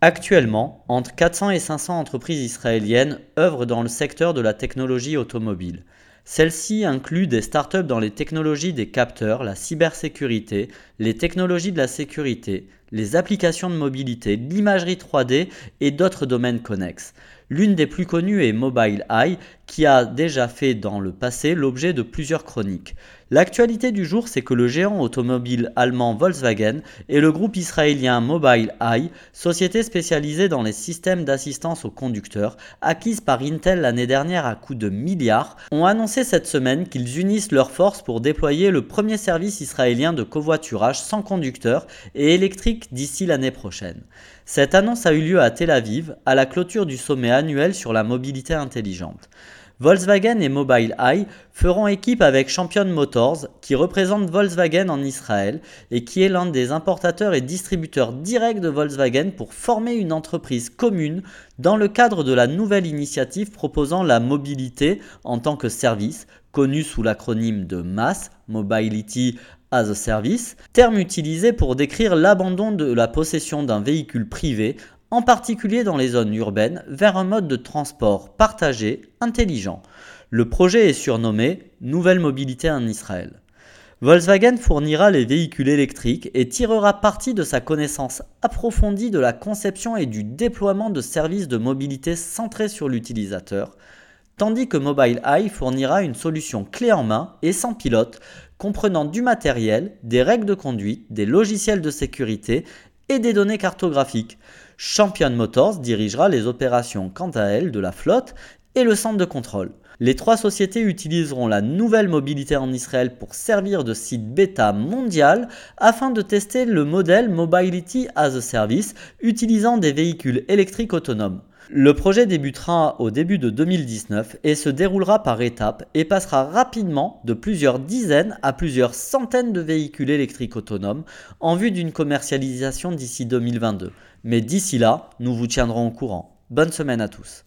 Actuellement, entre 400 et 500 entreprises israéliennes œuvrent dans le secteur de la technologie automobile. Celles-ci incluent des startups dans les technologies des capteurs, la cybersécurité, les technologies de la sécurité, les applications de mobilité, l'imagerie 3D et d'autres domaines connexes. L'une des plus connues est Mobile Eye, qui a déjà fait dans le passé l'objet de plusieurs chroniques. L'actualité du jour, c'est que le géant automobile allemand Volkswagen et le groupe israélien Mobile Eye, société spécialisée dans les systèmes d'assistance aux conducteurs, acquise par Intel l'année dernière à coût de milliards, ont annoncé cette semaine qu'ils unissent leurs forces pour déployer le premier service israélien de covoiturage sans conducteur et électrique d'ici l'année prochaine. Cette annonce a eu lieu à Tel Aviv, à la clôture du sommet annuel sur la mobilité intelligente. Volkswagen et Mobile Eye feront équipe avec Champion Motors, qui représente Volkswagen en Israël et qui est l'un des importateurs et distributeurs directs de Volkswagen pour former une entreprise commune dans le cadre de la nouvelle initiative proposant la mobilité en tant que service, connue sous l'acronyme de MAS, Mobility as a Service, terme utilisé pour décrire l'abandon de la possession d'un véhicule privé en particulier dans les zones urbaines, vers un mode de transport partagé, intelligent. Le projet est surnommé Nouvelle mobilité en Israël. Volkswagen fournira les véhicules électriques et tirera parti de sa connaissance approfondie de la conception et du déploiement de services de mobilité centrés sur l'utilisateur, tandis que Mobile Eye fournira une solution clé en main et sans pilote, comprenant du matériel, des règles de conduite, des logiciels de sécurité et des données cartographiques. Champion Motors dirigera les opérations quant à elle de la flotte et le centre de contrôle. Les trois sociétés utiliseront la nouvelle mobilité en Israël pour servir de site bêta mondial afin de tester le modèle Mobility as a Service utilisant des véhicules électriques autonomes. Le projet débutera au début de 2019 et se déroulera par étapes et passera rapidement de plusieurs dizaines à plusieurs centaines de véhicules électriques autonomes en vue d'une commercialisation d'ici 2022. Mais d'ici là, nous vous tiendrons au courant. Bonne semaine à tous.